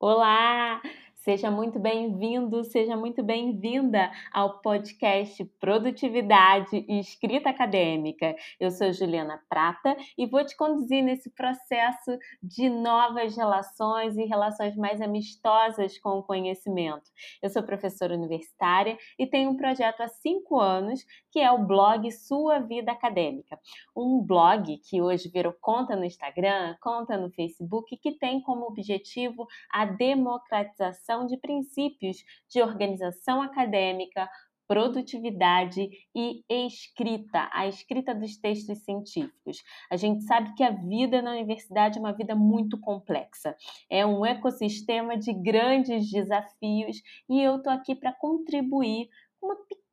Olá! Seja muito bem-vindo, seja muito bem-vinda ao podcast Produtividade e Escrita Acadêmica. Eu sou Juliana Prata e vou te conduzir nesse processo de novas relações e relações mais amistosas com o conhecimento. Eu sou professora universitária e tenho um projeto há cinco anos que é o blog Sua Vida Acadêmica. Um blog que hoje virou conta no Instagram, conta no Facebook, que tem como objetivo a democratização de princípios de organização acadêmica, produtividade e escrita, a escrita dos textos científicos. A gente sabe que a vida na universidade é uma vida muito complexa, é um ecossistema de grandes desafios e eu estou aqui para contribuir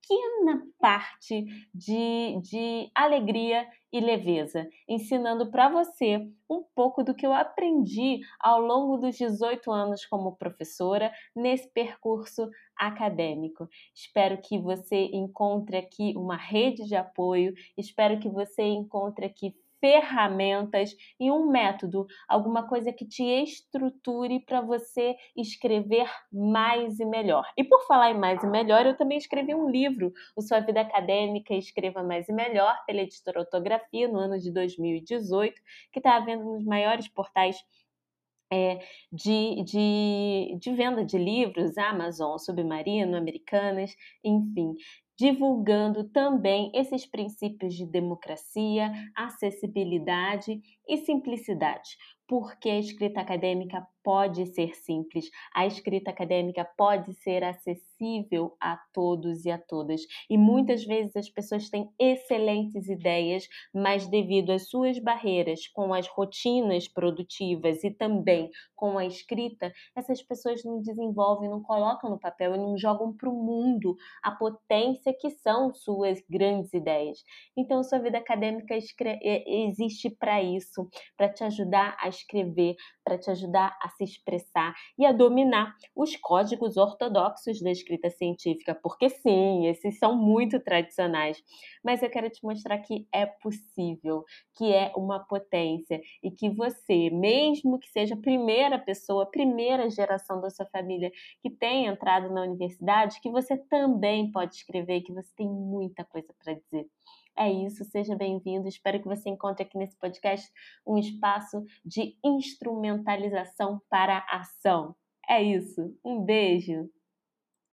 pequena parte de, de alegria e leveza, ensinando para você um pouco do que eu aprendi ao longo dos 18 anos como professora nesse percurso acadêmico. Espero que você encontre aqui uma rede de apoio, espero que você encontre aqui ferramentas e um método, alguma coisa que te estruture para você escrever mais e melhor. E por falar em mais e melhor, eu também escrevi um livro, O Sua Vida Acadêmica Escreva Mais e Melhor, pela editora Ortografia, no ano de 2018, que está vendo nos maiores portais é, de, de, de, venda de livros, Amazon, Submarino, Americanas, enfim divulgando também esses princípios de democracia, acessibilidade e simplicidade, porque a escrita acadêmica pode ser simples, a escrita acadêmica pode ser acessível a todos e a todas. E muitas vezes as pessoas têm excelentes ideias, mas devido às suas barreiras com as rotinas produtivas e também com a escrita, essas pessoas não desenvolvem, não colocam no papel e não jogam para o mundo a potência que são suas grandes ideias. Então, sua vida acadêmica existe para isso, para te ajudar a escrever, para te ajudar a se expressar e a dominar os códigos ortodoxos da escrita científica, porque sim, esses são muito tradicionais. Mas eu quero te mostrar que é possível, que é uma potência e que você, mesmo que seja a primeira pessoa, primeira geração da sua família que tenha entrado na universidade, que você também pode escrever, que você tem muita coisa para dizer. É isso, seja bem-vindo. Espero que você encontre aqui nesse podcast um espaço de instrumentalização para a ação. É isso. Um beijo.